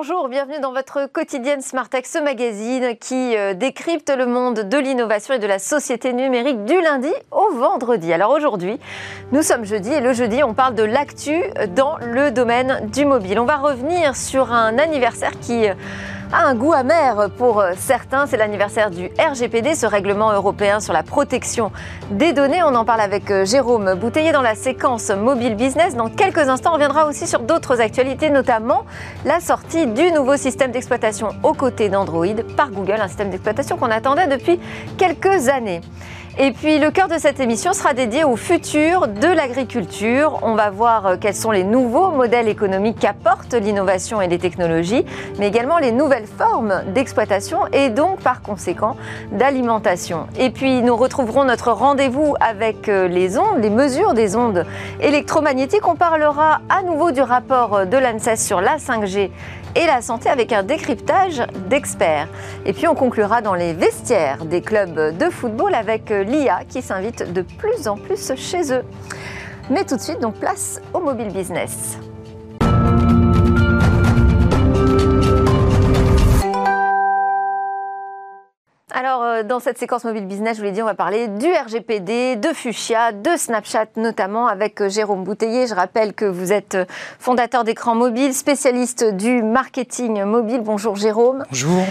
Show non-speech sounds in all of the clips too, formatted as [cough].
Bonjour, bienvenue dans votre quotidienne Tech, ce magazine qui euh, décrypte le monde de l'innovation et de la société numérique du lundi au vendredi. Alors aujourd'hui, nous sommes jeudi et le jeudi, on parle de l'actu dans le domaine du mobile. On va revenir sur un anniversaire qui euh, un goût amer pour certains. C'est l'anniversaire du RGPD, ce règlement européen sur la protection des données. On en parle avec euh, Jérôme Bouteillé dans la séquence Mobile Business. Dans quelques instants, on reviendra aussi sur d'autres actualités, notamment la sortie du nouveau système d'exploitation aux côtés d'Android par Google, un système d'exploitation qu'on attendait depuis quelques années. Et puis le cœur de cette émission sera dédié au futur de l'agriculture. On va voir euh, quels sont les nouveaux modèles économiques qu'apportent l'innovation et les technologies, mais également les nouvelles formes d'exploitation et donc par conséquent d'alimentation. Et puis nous retrouverons notre rendez-vous avec euh, les ondes, les mesures des ondes électromagnétiques. On parlera à nouveau du rapport de l'ANSES sur la 5G et la santé avec un décryptage d'experts. Et puis on conclura dans les vestiaires des clubs de football avec euh, l'IA qui s'invite de plus en plus chez eux. Mais tout de suite, donc place au mobile business. Alors, euh, dans cette séquence mobile business, je vous l'ai dit, on va parler du RGPD, de Fuchsia, de Snapchat notamment, avec euh, Jérôme Bouteiller. Je rappelle que vous êtes euh, fondateur d'écran mobile, spécialiste du marketing mobile. Bonjour Jérôme. Bonjour.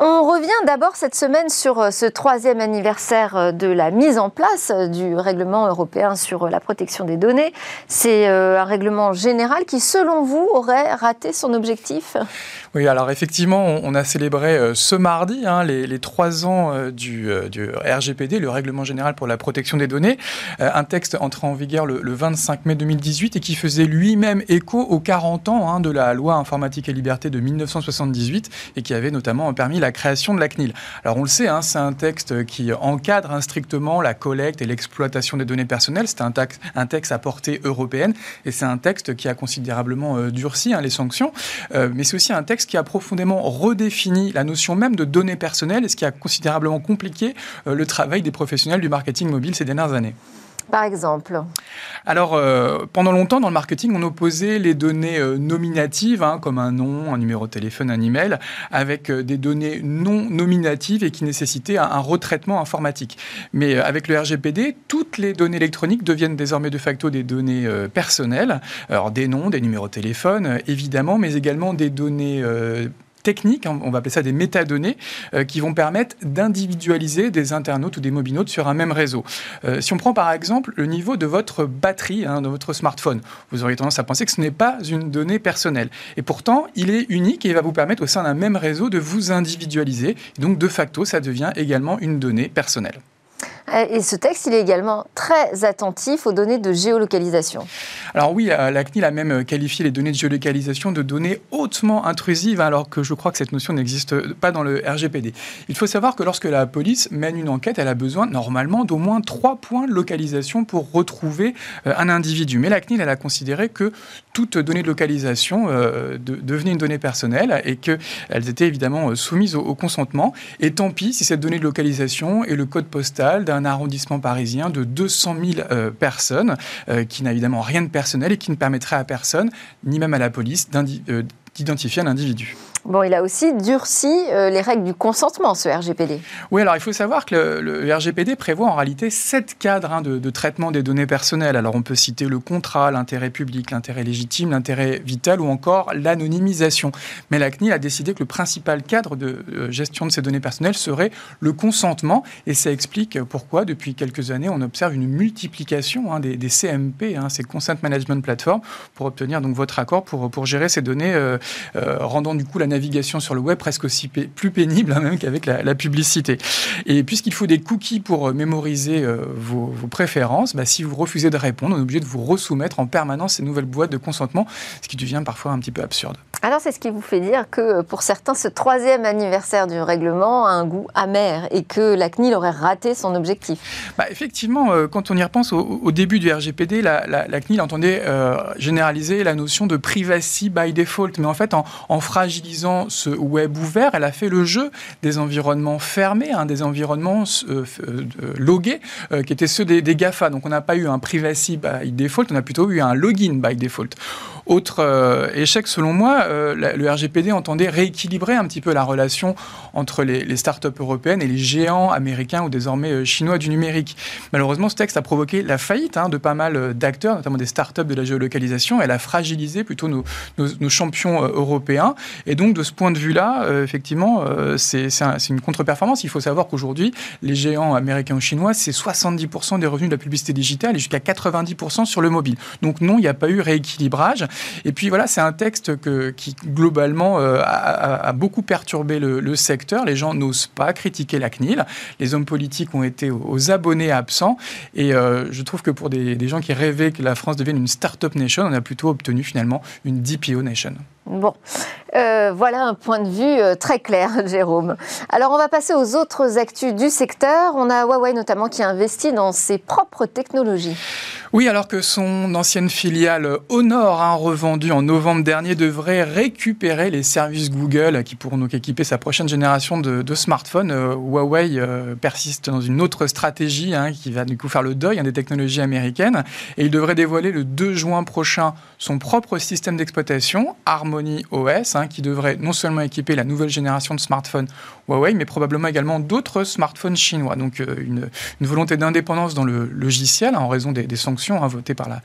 On revient d'abord cette semaine sur euh, ce troisième anniversaire euh, de la mise en place euh, du règlement européen sur la protection des données. C'est un règlement général qui, selon vous, aurait raté son objectif? Oui, alors effectivement, on a célébré ce mardi hein, les, trois ans du, RGPD, le règlement général pour la protection des données, un texte entré en vigueur le, 25 mai 2018 et qui faisait lui-même écho aux 40 ans hein, de la loi informatique et liberté de 1978 et qui avait notamment permis la la création de la CNIL. Alors on le sait, hein, c'est un texte qui encadre strictement la collecte et l'exploitation des données personnelles. C'est un, un, texte à portée européenne et c'est un texte qui a considérablement euh, durci hein, les sanctions. Euh, mais c'est aussi un texte qui a profondément redéfini la notion même de données personnelles et ce qui a considérablement compliqué euh, le travail des professionnels du marketing mobile ces dernières années par exemple Alors, euh, pendant longtemps, dans le marketing, on opposait les données euh, nominatives, hein, comme un nom, un numéro de téléphone, un email, avec euh, des données non nominatives et qui nécessitaient un, retraitement informatique. Mais avec le RGPD, toutes les données électroniques deviennent désormais de facto des données personnelles. Alors, des noms, des numéros de téléphone, évidemment, mais également des données hein, on va appeler ça des métadonnées, euh, qui vont permettre d'individualiser des internautes ou des mobinautes sur un même réseau. Euh, si on prend par exemple le niveau de votre batterie hein, de votre smartphone, vous auriez tendance à penser que ce n'est pas une donnée personnelle. Et pourtant, il est unique et va vous permettre au sein d'un même réseau de vous individualiser. donc, de facto, ça devient également une donnée personnelle. Euh, et ce texte, il est également très attentif aux données de géolocalisation. Alors oui, la CNIL a même qualifié les données de géolocalisation de données hautement intrusives, alors que je crois que cette notion n'existe pas dans le RGPD. Il faut savoir que lorsque la police mène une enquête, elle a besoin normalement d'au moins trois points de localisation pour retrouver euh, un individu. Mais la CNIL, elle a considéré que toute donnée de localisation euh, devenait une donnée personnelle et qu'elles étaient évidemment soumises au, au consentement. Et tant pis si cette donnée de localisation est le code postal d'un un arrondissement parisien de 200 000 euh, personnes, euh, qui n'a évidemment rien de personnel et qui ne permettrait à personne, ni même à la police, euh, d'identifier un individu. Bon, il a aussi durci euh, les règles du consentement, ce RGPD. Oui, alors il faut savoir que le, RGPD prévoit en réalité sept cadres hein, de, traitement des données personnelles. Alors on peut citer le contrat, l'intérêt public, l'intérêt légitime, l'intérêt vital ou encore l'anonymisation. Mais la CNIL a décidé que le principal cadre de euh, gestion de ces données personnelles serait le consentement. Et ça explique pourquoi, depuis quelques années, on observe une multiplication hein, des, CMP, hein, ces Consent Management Platform, pour obtenir donc votre accord pour, pour gérer ces données, euh, rendant du coup la navigation sur le web presque aussi plus pénible hein, même qu'avec la, publicité. Et puisqu'il faut des cookies pour euh, mémoriser euh, vos, préférences, bah, si vous refusez de répondre, on est obligé de vous resoumettre en permanence ces nouvelles boîtes de consentement, ce qui devient parfois un petit peu absurde. Alors c'est ce qui vous fait dire que euh, pour certains, ce troisième anniversaire du règlement a un goût amer et que la CNIL aurait raté son objectif bah, Effectivement, quand on y repense au, début du RGPD, la, CNIL entendait généraliser la notion de privacy by default, mais en fait en, fragilisant ce web ouvert, elle a fait le jeu des environnements fermés, hein, des environnements euh, euh, logués, euh, qui étaient ceux des, des, GAFA. Donc on n'a pas eu un privacy by default, on a plutôt eu un login by default. Autre échec selon moi, euh, le RGPD entendait rééquilibrer un petit peu la relation entre les, les startups européennes et les géants américains ou désormais euh, chinois du numérique. Malheureusement, ce texte a provoqué la faillite hein, de pas mal d'acteurs, notamment des startups de la géolocalisation. Elle a fragilisé plutôt nos, champions européens. Et donc, de ce point de vue-là, effectivement, c'est une contre-performance. Il faut savoir qu'aujourd'hui, les géants américains ou chinois, c'est 70% des revenus de la publicité digitale et jusqu'à 90% sur le mobile. Donc non, il n'y a pas eu rééquilibrage. Et puis voilà, c'est un texte qui globalement euh, a, beaucoup perturbé le, secteur. Les gens n'osent pas critiquer la CNIL. Les hommes politiques ont été aux, abonnés absents. Et euh, je trouve que pour des, des gens qui rêvaient que la France devienne une start-up nation, on a plutôt obtenu finalement une DPO nation. Bon, euh, voilà un point de vue euh, très clair, [laughs] Jérôme. Alors, on va passer aux autres actus du secteur. On a Huawei notamment qui investit dans ses propres technologies. Oui, alors que son ancienne filiale Honor, hein, revendue en novembre dernier, devrait récupérer les services Google qui pourront donc équiper sa prochaine génération de, smartphones. Euh, Huawei persiste dans une autre stratégie hein, qui va du coup faire le deuil hein, des technologies américaines et il devrait dévoiler le 2 juin prochain son propre système d'exploitation, Harmony OS, Qui devrait non seulement équiper la nouvelle génération de smartphones Huawei, mais probablement également d'autres smartphones chinois. Donc euh, une, volonté d'indépendance dans le logiciel hein, en raison des, sanctions hein, votées par la,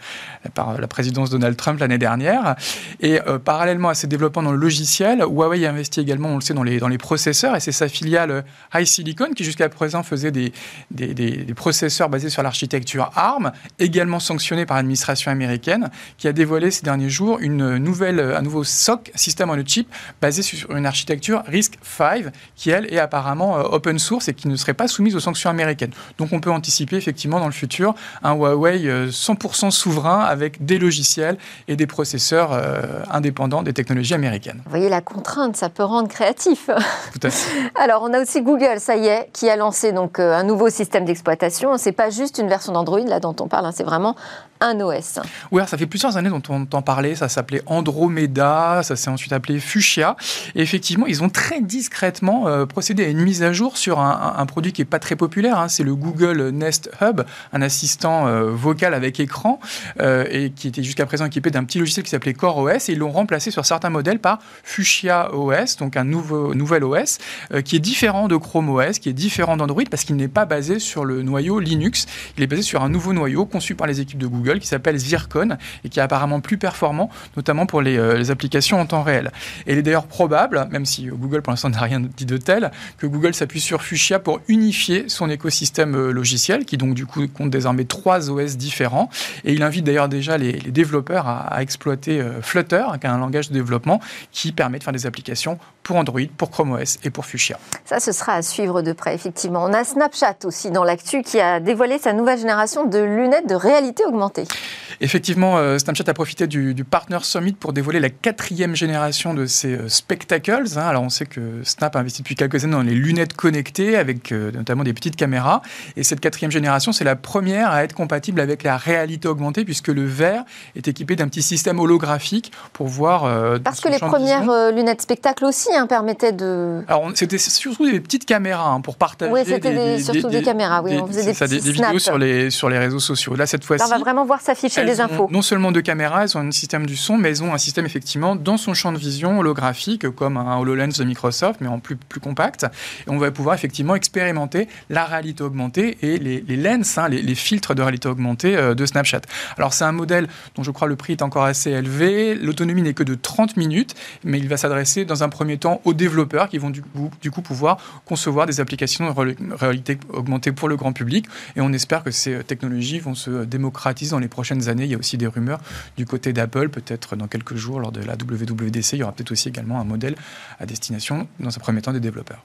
par la présidence Donald Trump l'année dernière. Et euh, parallèlement à ces développements dans le logiciel, Huawei investit également, on le sait, dans les, dans les processeurs, et c'est sa filiale euh, HiSilicon qui jusqu'à présent faisait des, des, des processeurs basés sur l'architecture ARM, également sanctionnée par l'administration américaine, qui a dévoilé ces derniers jours une nouvelle, un nouveau SOC, système en chip basé sur une architecture RISC-V qui, elle, est apparemment euh, open source et qui ne serait pas soumise aux sanctions américaines. Donc on peut anticiper effectivement dans le futur un Huawei 100% euh, souverain avec des logiciels et des processeurs euh, indépendants des technologies américaines. Vous voyez la contrainte, ça peut rendre créatif. Tout à fait. [laughs] Alors on a aussi Google, ça y est, qui a lancé donc un nouveau système d'exploitation. C'est pas juste une version d'Android là dont on parle, hein, c'est vraiment un OS. Oui, ça fait plusieurs années dont on entend parler. Ça s'appelait Andromeda, ça s'est ensuite appelé Fuchsia. Effectivement, ils ont très discrètement euh, procédé à une mise à jour sur un, produit qui n'est pas très populaire. Hein. C'est le Google Nest Hub, un assistant euh, vocal avec écran euh, et qui était jusqu'à présent équipé d'un petit logiciel qui s'appelait Core OS. Et ils l'ont remplacé sur certains modèles par Fuchsia OS, donc un nouveau, nouvel OS qui est différent de Chrome OS, qui est différent d'Android parce qu'il n'est pas basé sur le noyau Linux. Il est basé sur un nouveau noyau conçu par les équipes de Google qui s'appelle Zircon et qui est apparemment plus performant, notamment pour les, euh, applications en temps réel. Et il est d'ailleurs probable, même si Google pour l'instant [laughs] n'a rien dit de tel, que Google s'appuie sur Fuchsia pour unifier son écosystème euh, logiciel, qui donc du coup compte désormais trois OS différents. Et il invite d'ailleurs déjà les, développeurs à, exploiter euh, Flutter, qui est un langage de développement qui permet de faire des applications pour Android, pour Chrome OS et pour Fuchsia. Ça, ce sera à suivre de près, effectivement. On a Snapchat aussi dans l'actu qui a dévoilé sa nouvelle génération de lunettes de réalité augmentée. wichtig. Effectivement, euh, Snapchat a profité du, Partner Summit pour dévoiler la quatrième génération de ses euh, spectacles. Hein. Alors, on sait que Snap a investi depuis quelques années dans les lunettes connectées, avec euh, notamment des petites caméras. Et cette quatrième génération, c'est la première à être compatible avec la réalité augmentée, puisque le verre est équipé d'un petit système holographique pour voir. Parce que les premières lunettes spectacle aussi hein, permettaient de. Alors, c'était surtout des petites caméras hein, pour partager. Oui, c'était surtout des, caméras. Oui, on faisait des, des vidéos sur les, sur les réseaux sociaux. Là, cette fois-ci. On va vraiment voir s'afficher des infos. non seulement deux caméras, elles ont un système du son, mais elles ont un système effectivement dans son champ de vision holographique, comme un HoloLens de Microsoft, mais en plus, plus compact. Et on va pouvoir effectivement expérimenter la réalité augmentée et les, les lens, hein, les, filtres de réalité augmentée euh, de Snapchat. Alors c'est un modèle dont je crois le prix est encore assez élevé. L'autonomie n'est que de 30 minutes, mais il va s'adresser dans un premier temps aux développeurs qui vont du coup, du coup pouvoir concevoir des applications de réalité augmentée pour le grand public. Et on espère que ces technologies vont se démocratiser dans les prochaines années. Il y a aussi des rumeurs du côté d'Apple, peut-être dans quelques jours lors de la WWDC, il y aura peut-être aussi également un modèle à destination, dans un premier temps, des développeurs.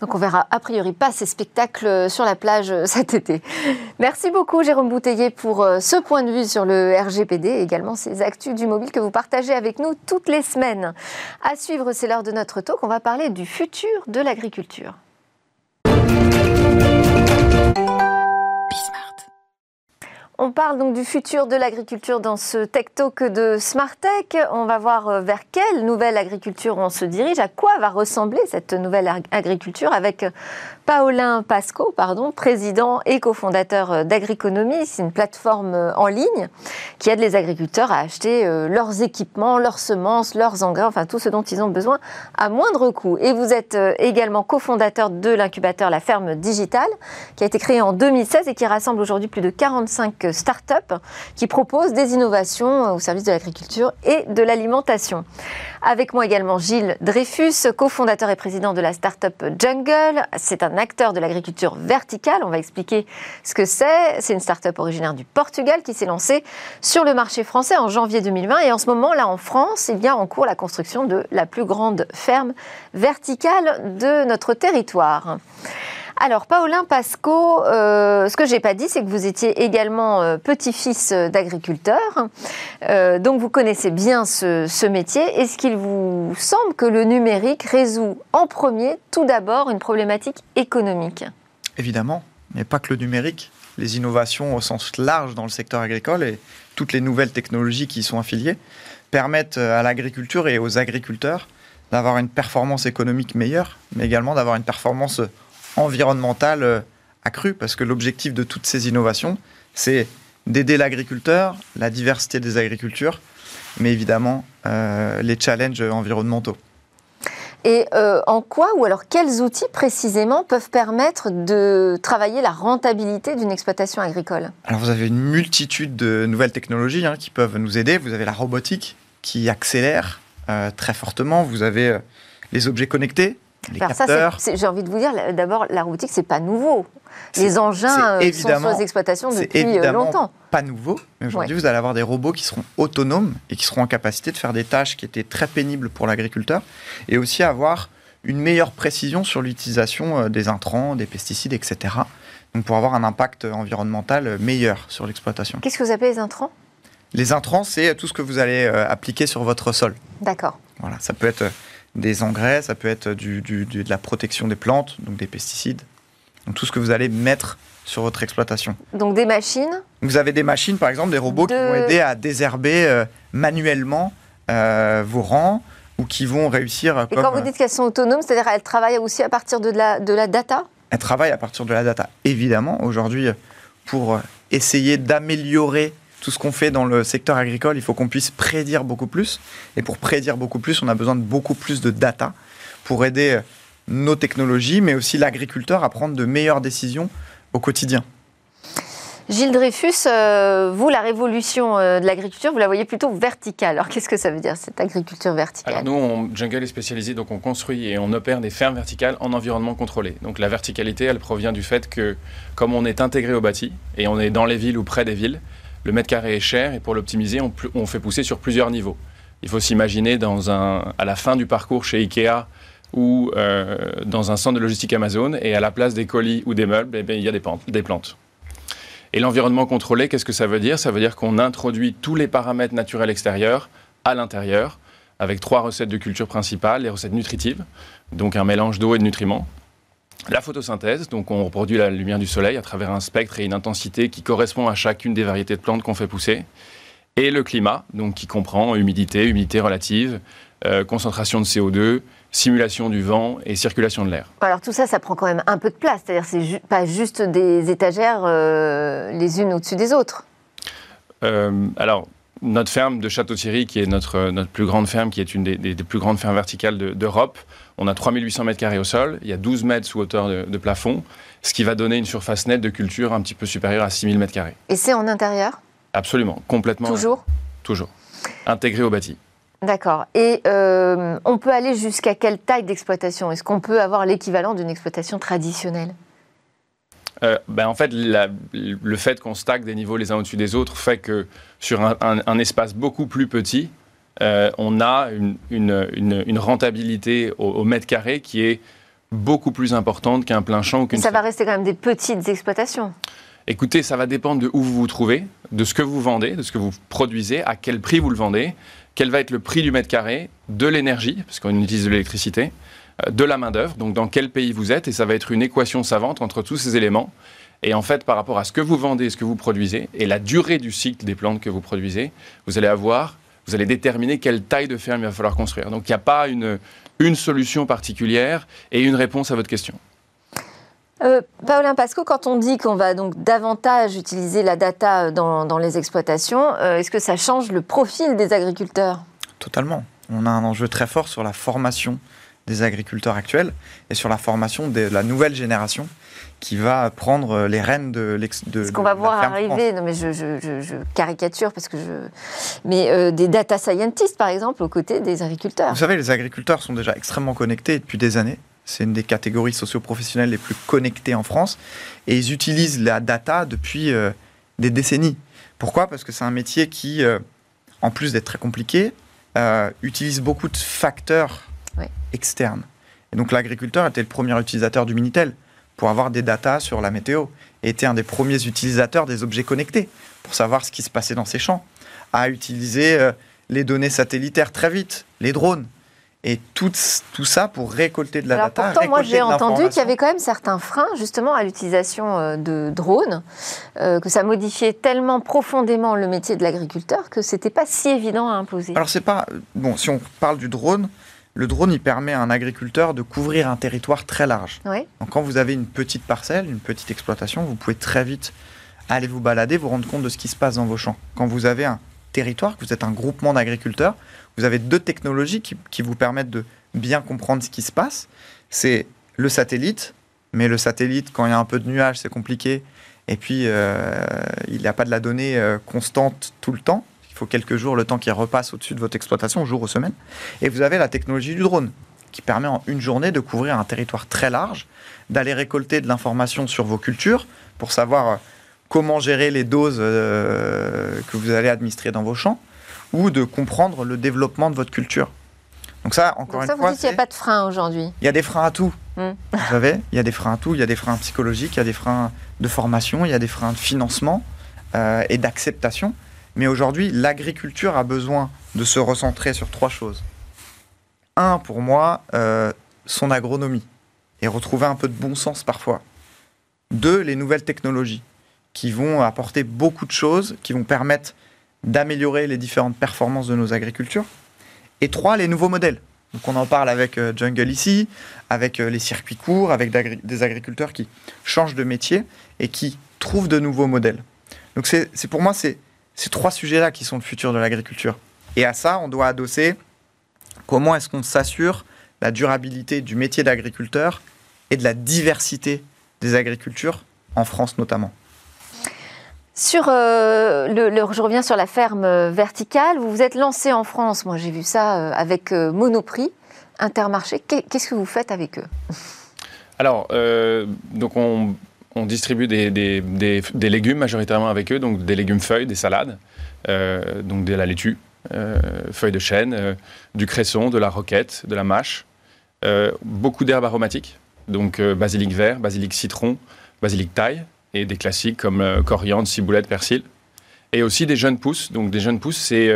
Donc on verra a priori pas ces spectacles sur la plage cet été. Merci beaucoup Jérôme Bouteiller pour euh, ce point de vue sur le RGPD et également ces actus du mobile que vous partagez avec nous toutes les semaines. À suivre, c'est l'heure de notre talk. On va parler du futur de l'agriculture. On parle donc du futur de l'agriculture dans ce Tech Talk de Smart Tech. On va voir euh, vers quelle nouvelle agriculture on se dirige, à quoi va ressembler cette nouvelle agriculture avec euh, Paolin Pasco, pardon, président et cofondateur euh, d'Agriconomie. C'est une plateforme en ligne qui aide les agriculteurs à acheter leurs équipements, leurs semences, leurs engrais, enfin tout ce dont ils ont besoin à moindre coût. Et vous êtes également cofondateur de l'incubateur La Ferme Digitale, qui a été créé en 2016 et qui rassemble aujourd'hui plus de 45 start-up qui proposent des innovations au service de l'agriculture et de l'alimentation. Avec moi également Gilles Dreyfus, cofondateur et président de la start-up Jungle. C'est un acteur de l'agriculture verticale. On va expliquer ce que c'est. C'est une start-up originaire du Portugal qui s'est lancée sur le marché français en janvier 2020. Et en ce moment, là, en France, il y a en cours la construction de la plus grande ferme verticale de notre territoire. Alors, Paulin Pasco, euh, ce que je n'ai pas dit, c'est que vous étiez également euh, petit-fils d'agriculteur. Euh, donc, vous connaissez bien ce, métier. Est-ce qu'il vous semble que le numérique résout en premier, tout d'abord, une problématique économique? Évidemment, mais pas que le numérique. Les innovations au sens large dans le secteur agricole et toutes les nouvelles technologies qui y sont affiliées permettent à l'agriculture et aux agriculteurs d'avoir une performance économique meilleure, mais également d'avoir une performance environnementale euh, accrue, parce que l'objectif de toutes ces innovations, c'est d'aider l'agriculteur, la diversité des agricultures, mais évidemment euh, les challenges environnementaux. Et euh, en quoi ou alors quels outils précisément peuvent permettre de travailler la rentabilité d'une exploitation agricole? Alors vous avez une multitude de nouvelles technologies hein, qui peuvent nous aider. Vous avez la robotique qui accélère très fortement. Vous avez les objets connectés j'ai envie de vous dire, d'abord, la robotique, c'est pas nouveau. Les engins euh, sont sur les exploitations depuis euh, longtemps. Pas nouveau, mais aujourd'hui, vous allez avoir des robots qui seront autonomes et qui seront en capacité de faire des tâches qui étaient très pénibles pour l'agriculteur, et aussi avoir une meilleure précision sur l'utilisation euh, des intrants, des pesticides, etc. Donc pour avoir un impact environnemental meilleur sur l'exploitation. Qu'est-ce que vous appelez les intrants? Les intrants, c'est tout ce que vous allez appliquer sur votre sol. D'accord. Voilà, ça peut être des engrais, ça peut être du, de la protection des plantes, donc des pesticides. Donc tout ce que vous allez mettre sur votre exploitation. Donc des machines Vous avez des machines, par exemple, des robots qui vont aider à désherber euh, manuellement euh, vos rangs ou qui vont réussir. Et quand vous dites qu'elles sont autonomes, c'est-à-dire qu'elles travaillent aussi à partir de la, de la data Elles travaillent à partir de la data, évidemment. Aujourd'hui, pour essayer d'améliorer tout ce qu'on fait dans le secteur agricole, il faut qu'on puisse prédire beaucoup plus. Et pour prédire beaucoup plus, on a besoin de beaucoup plus de data pour aider euh, nos technologies, mais aussi l'agriculteur à prendre de meilleures décisions au quotidien. Gilles Dreyfus, euh, vous, la révolution euh, de l'agriculture, vous la voyez plutôt verticale. Alors, qu'est-ce que ça veut dire, cette agriculture verticale? Alors, nous, on, Jungle est spécialisé, donc on construit et on opère des fermes verticales en environnement contrôlé. Donc, la verticalité, elle provient du fait que, comme on est intégré au bâti et on est dans les villes ou près des villes, le mètre carré est cher et pour l'optimiser, on, fait pousser sur plusieurs niveaux. Il faut s'imaginer à la fin du parcours chez Ikea ou euh, dans un centre de logistique Amazon et à la place des colis ou des meubles, eh il y a des, des plantes. Et l'environnement contrôlé, qu'est-ce que ça veut dire? Ça veut dire qu'on introduit tous les paramètres naturels extérieurs à l'intérieur avec trois recettes de culture principales, les recettes nutritives, donc un mélange d'eau et de nutriments, la photosynthèse, donc on reproduit la lumière du soleil à travers un spectre et une intensité qui correspond à chacune des variétés de plantes qu'on fait pousser. Et le climat, donc qui comprend humidité, humidité relative, euh, concentration de CO2, simulation du vent et circulation de l'air. Alors tout ça, ça prend quand même un peu de place, c'est-à-dire c'est pas juste des étagères euh, les unes au-dessus des autres. Euh, alors notre ferme de Château-Thierry, qui est notre, notre plus grande ferme, qui est une des, plus grandes fermes verticales d'Europe, on a 3800 mètres carrés au sol, il y a 12 mètres sous hauteur de, plafond, ce qui va donner une surface nette de culture un petit peu supérieure à 6000 mètres carrés. Et c'est en intérieur? Absolument, complètement. Toujours? Toujours. Intégré au bâti. D'accord. Et euh, on peut aller jusqu'à quelle taille d'exploitation? Est-ce qu'on peut avoir l'équivalent d'une exploitation traditionnelle? Euh, ben en fait, le fait qu'on stack des niveaux les uns au-dessus des autres fait que sur un espace beaucoup plus petit, euh, on a une, rentabilité au, mètre carré qui est beaucoup plus importante qu'un plein champ. Ou ça va rester quand même des petites exploitations Écoutez, ça va dépendre de où vous vous trouvez, de ce que vous vendez, de ce que vous produisez, à quel prix vous le vendez, quel va être le prix du mètre carré, de l'énergie, parce qu'on utilise de l'électricité, euh, de la main-d'œuvre, donc dans quel pays vous êtes, et ça va être une équation savante entre tous ces éléments. Et en fait, par rapport à ce que vous vendez, ce que vous produisez, et la durée du cycle des plantes que vous produisez, vous allez avoir, vous allez déterminer quelle taille de ferme il va falloir construire. Donc il n'y a pas une, une solution particulière et une réponse à votre question. Euh, Paulin Pasco, quand on dit qu'on va donc davantage utiliser la data dans, les exploitations, euh, est-ce que ça change le profil des agriculteurs? Totalement. On a un enjeu très fort sur la formation des agriculteurs actuels et sur la formation de la nouvelle génération qui va prendre les rênes de l'ex. Ce qu'on va voir arriver, non mais je, caricature parce que je. Mais euh, des data scientists, par exemple, aux côtés des agriculteurs. Vous savez, les agriculteurs sont déjà extrêmement connectés depuis des années. C'est une des catégories socio-professionnelles les plus connectées en France. Et ils utilisent la data depuis euh, des décennies. Pourquoi? Parce que c'est un métier qui, euh, en plus d'être très compliqué, utilise beaucoup de facteurs externes. Et donc l'agriculteur était le premier utilisateur du Minitel pour avoir des datas sur la météo était un des premiers utilisateurs des objets connectés pour savoir ce qui se passait dans ses champs, a utilisé euh, les données satellitaires très vite, les drones. Et tout, tout ça pour récolter de la Alors data. Pourtant, moi, j'ai entendu qu'il y avait quand même certains freins, justement, à l'utilisation euh, de drones, euh, que ça modifiait tellement profondément le métier de l'agriculteur que c'était pas si évident à imposer. Alors, c'est pas. Bon, si on parle du drone, le drone, il permet à un agriculteur de couvrir un territoire très large. Donc quand vous avez une petite parcelle, une petite exploitation, vous pouvez très vite aller vous balader, vous rendre compte de ce qui se passe dans vos champs. Quand vous avez un territoire, que vous êtes un groupement d'agriculteurs, vous avez deux technologies qui, vous permettent de bien comprendre ce qui se passe. C'est le satellite, mais le satellite, quand il y a un peu de nuages, c'est compliqué. Et puis, euh, il n'y a pas de la donnée euh, constante tout le temps faut quelques jours, le temps qui repasse au-dessus de votre exploitation, jour ou semaine. Et vous avez la technologie du drone, qui permet en une journée de couvrir un territoire très large, d'aller récolter de l'information sur vos cultures pour savoir euh, comment gérer les doses euh, que vous allez administrer dans vos champs, ou de comprendre le développement de votre culture. Donc ça, encore une fois, vous dites qu'il n'y a pas de frein aujourd'hui. Il y a des freins à tout. Hmm. Vous savez, il y a des freins à tout. Il y a des freins psychologiques, il y a des freins de formation, il y a des freins de financement euh, et d'acceptation. Mais aujourd'hui, l'agriculture a besoin de se recentrer sur trois choses. Un, pour moi, euh, son agronomie et retrouver un peu de bon sens parfois. Deux, les nouvelles technologies qui vont apporter beaucoup de choses, qui vont permettre d'améliorer les différentes performances de nos agricultures. Et trois, les nouveaux modèles. Donc on en parle avec euh, Jungle ici, avec euh, les circuits courts, avec des agriculteurs qui changent de métier et qui trouvent de nouveaux modèles. Donc c'est pour moi, c'est ces trois sujets-là qui sont le futur de l'agriculture. Et à ça, on doit adosser comment est-ce qu'on s'assure la durabilité du métier d'agriculteur et de la diversité des agricultures, en France notamment. Sur euh, le, je reviens sur la ferme euh, verticale. Vous vous êtes lancé en France. Moi, j'ai vu ça euh, avec Monoprix, Intermarché. Qu'est-ce que vous faites avec eux? Alors, donc on, on distribue des, légumes majoritairement avec eux, donc des légumes feuilles, des salades, euh, donc de la laitue, euh, feuilles de chêne, euh, du cresson, de la roquette, de la mâche, beaucoup d'herbes aromatiques, donc basilic vert, basilic citron, basilic taille, et des classiques comme coriandre, ciboulette, persil. Et aussi des jeunes pousses. Donc des jeunes pousses, c'est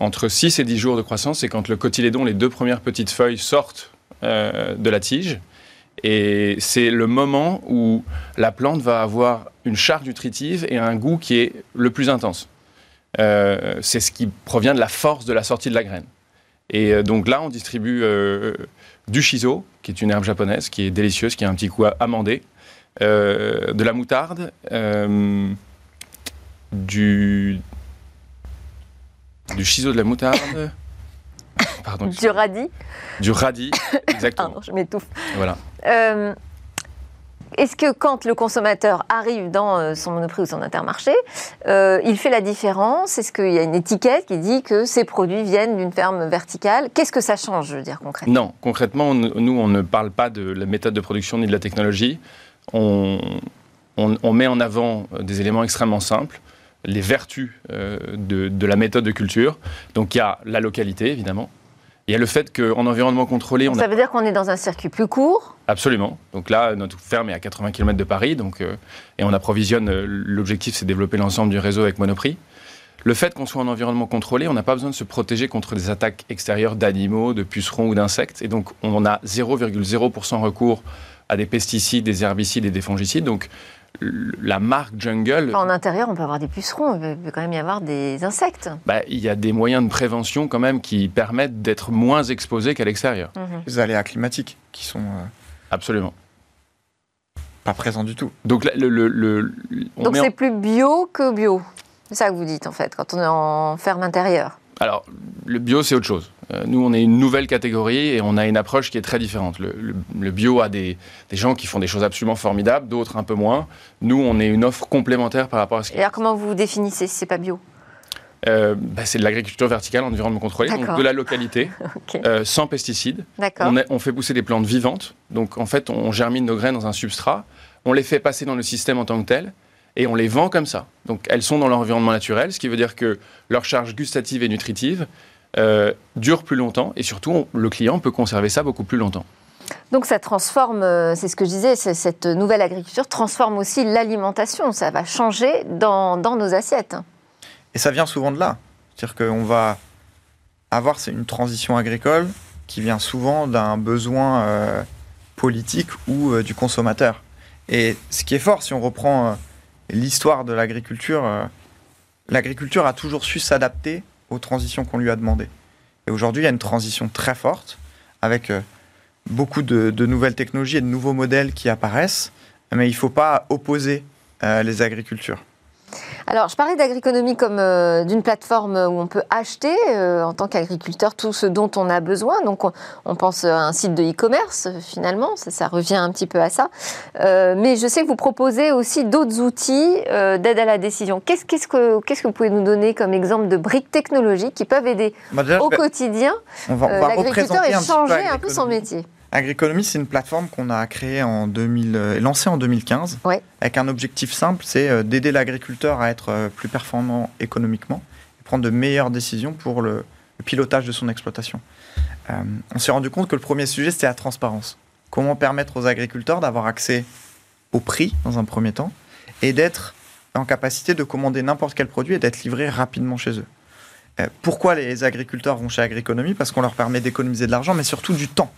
entre 6 et 10 jours de croissance, c'est quand le cotylédon, les deux premières petites feuilles sortent de la tige et c'est le moment où la plante va avoir une charge nutritive et un goût qui est le plus intense. Euh, c'est ce qui provient de la force de la sortie de la graine. Et euh, donc là, on distribue euh, du shiso, qui est une herbe japonaise, qui est délicieuse, qui a un petit goût amandé, de la moutarde, du, du de la moutarde. Du radis Du radis, [coughs] exactement. Pardon, je m'étouffe. Voilà. Euh, est-ce que quand le consommateur arrive dans euh, son monoprix ou son intermarché, euh, il fait la différence? Est-ce qu'il y a une étiquette qui dit que ces produits viennent d'une ferme verticale? Qu'est-ce que ça change, je veux dire, concrètement? Non, concrètement, nous, on ne parle pas de la méthode de production ni de la technologie. On, on, met en avant des éléments extrêmement simples, les vertus de, de la méthode de culture. Donc il y a la localité, évidemment, il y a le fait qu'en environnement contrôlé, on ça veut dire qu'on est dans un circuit plus court Absolument. Donc là, notre ferme est à 80 km de Paris, donc, euh, et on approvisionne. Euh, l'objectif, c'est de développer l'ensemble du réseau avec Monoprix. le fait qu'on soit en environnement contrôlé, on n'a pas besoin de se protéger contre des attaques extérieures d'animaux, de pucerons ou d'insectes. Et donc, on a 0,0% recours à des pesticides, des herbicides et des fongicides. Donc, la marque Jungle. En intérieur, on peut avoir des pucerons, il peut quand même y avoir des insectes. Bah, il y a des moyens de prévention quand même qui permettent d'être moins exposés qu'à l'extérieur. Mhm. Les aléas climatiques qui sont. Euh, Absolument. Pas présents du tout. Donc, le, Donc c'est plus bio que bio. C'est ça que vous dites en fait, quand on est en ferme intérieure. Alors, le bio, c'est autre chose. Euh, nous, on est une nouvelle catégorie et on a une approche qui est très différente. Le, bio a des, gens qui font des choses absolument formidables, d'autres un peu moins. Nous, on est une offre complémentaire par rapport à ce Et alors, comment vous définissez si c'est pas bio? Euh, bah, c'est de l'agriculture verticale en environnement contrôlé, donc de la localité, [laughs] euh, sans pesticides. On, on, fait pousser des plantes vivantes, donc en fait on germine nos graines dans un substrat, on les fait passer dans le système en tant que tel, et on les vend comme ça. Donc elles sont dans leur environnement naturel, ce qui veut dire que leur charge gustative et nutritive euh, dure plus longtemps et surtout le client peut conserver ça beaucoup plus longtemps. Donc ça transforme, euh, c'est ce que je disais, cette nouvelle agriculture transforme aussi l'alimentation, ça va changer dans, nos assiettes. Et ça vient souvent de là. C'est-à-dire qu'on va avoir une transition agricole qui vient souvent d'un besoin euh, politique ou du consommateur. Et ce qui est fort, si on reprend l'histoire de l'agriculture, l'agriculture a toujours su s'adapter aux transitions qu'on lui a demandées. Et aujourd'hui, il y a une transition très forte avec euh, beaucoup de, nouvelles technologies et de nouveaux modèles qui apparaissent, mais il ne faut pas opposer euh, les agricultures. Alors, je parlais d'agriconomie comme euh, d'une plateforme où on peut acheter euh, en tant qu'agriculteur tout ce dont on a besoin. Donc, on, pense à un site de e-commerce, finalement, ça, revient un petit peu à ça. Euh, mais je sais que vous proposez aussi d'autres outils d'aide à la décision. Qu'est-ce, que, qu'est-ce que vous pouvez nous donner comme exemple de briques technologiques qui peuvent aider bah, au quotidien l'agriculteur et changer un peu son métier? Agriconomie, c'est une plateforme qu'on a créée en 2000, euh, lancée en 2015, avec un objectif simple, c'est euh, d'aider l'agriculteur à être euh, plus performant économiquement et prendre de meilleures décisions pour le, pilotage de son exploitation. on s'est rendu compte que le premier sujet, c'était la transparence. Comment permettre aux agriculteurs d'avoir accès au prix, dans un premier temps, et d'être en capacité de commander n'importe quel produit et d'être livré rapidement chez eux. pourquoi les agriculteurs vont chez Agriconomie Parce qu'on leur permet d'économiser de l'argent, mais surtout du temps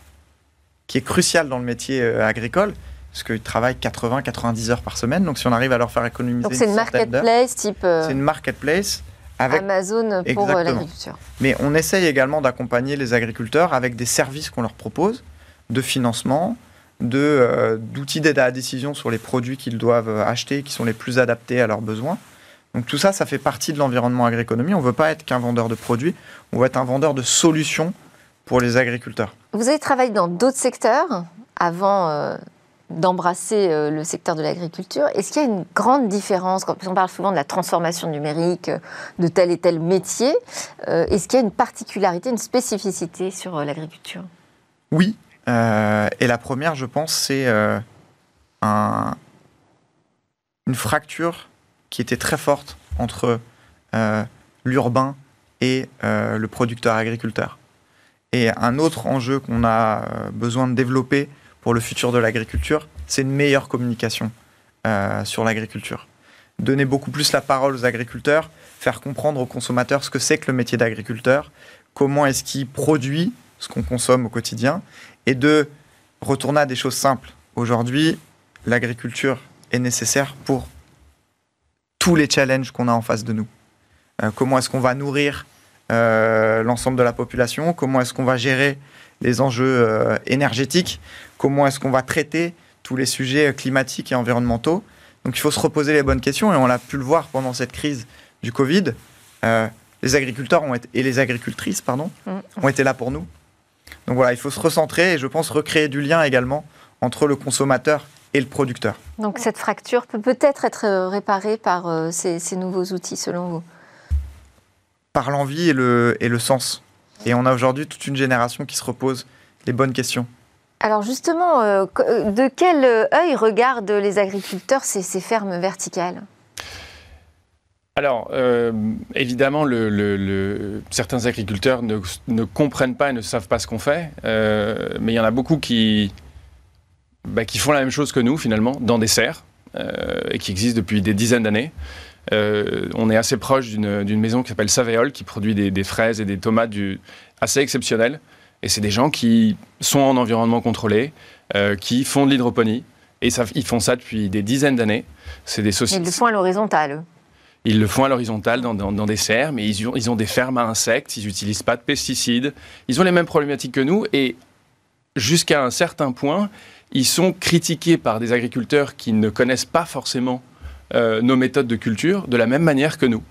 qui est crucial dans le métier euh, agricole, parce qu'ils travaillent 80-90 heures par semaine. Donc si on arrive à leur faire économiser. Donc c'est une, marketplace type. Euh, c'est une marketplace. Avec... Amazon pour euh, l'agriculture. Mais on essaye également d'accompagner les agriculteurs avec des services qu'on leur propose, de financement, de, d'outils d'aide à la décision sur les produits qu'ils doivent acheter, qui sont les plus adaptés à leurs besoins. Donc tout ça, ça fait partie de l'environnement agroéconomie. On ne veut pas être qu'un vendeur de produits, on veut être un vendeur de solutions pour les agriculteurs. Vous avez travaillé dans d'autres secteurs avant euh, d'embrasser euh, le secteur de l'agriculture. Est-ce qu'il y a une grande différence quand on parle souvent de la transformation numérique euh, de tel et tel métier Est-ce qu'il y a une particularité, une spécificité sur l'agriculture? Oui. et la première, je pense, c'est un, une fracture qui était très forte entre l'urbain et le producteur agriculteur. Et un autre enjeu qu'on a euh, besoin de développer pour le futur de l'agriculture, c'est une meilleure communication euh, sur l'agriculture. Donner beaucoup plus la parole aux agriculteurs, faire comprendre aux consommateurs ce que c'est que le métier d'agriculteur, comment est-ce qu'il produit ce qu'on consomme au quotidien, et de retourner à des choses simples. Aujourd'hui, l'agriculture est nécessaire pour tous les challenges qu'on a en face de nous. Euh, comment est-ce qu'on va nourrir euh, l'ensemble de la population, comment est-ce qu'on va gérer les enjeux euh, énergétiques, comment est-ce qu'on va traiter tous les sujets climatiques et environnementaux. Donc il faut se reposer les bonnes questions et on l'a pu le voir pendant cette crise du Covid. Euh, les agriculteurs ont été, et les agricultrices pardon, mm. ont été là pour nous. Donc voilà, il faut se recentrer et je pense recréer du lien également entre le consommateur et le producteur. Donc cette fracture peut peut-être être réparée par ces nouveaux outils selon vous? Par l'envie et le, et le sens. Et on a aujourd'hui toute une génération qui se repose les bonnes questions. Alors justement, euh, euh, de quel œil regardent les agriculteurs ces, ces fermes verticales? Alors, euh, évidemment, le, certains agriculteurs ne, ne, comprennent pas et ne savent pas ce qu'on fait, mais il y en a beaucoup qui, bah, qui font la même chose que nous, finalement, dans des serres, et qui existent depuis des dizaines d'années. On est assez proche d'une maison qui s'appelle Savéol, qui produit des, fraises et des tomates du, assez exceptionnelles. Et c'est des gens qui sont en environnement contrôlé, qui font de l'hydroponie. Et ça, ils font ça depuis des dizaines d'années. C'est des sociétés. Ils le font à l'horizontale. Ils le font à l'horizontale dans, des serres, mais ils ont, ils ont des fermes à insectes, ils n'utilisent pas de pesticides. Ils ont les mêmes problématiques que nous et jusqu'à un certain point, ils sont critiqués par des agriculteurs qui ne connaissent pas forcément euh, nos méthodes de culture de la même manière que nous.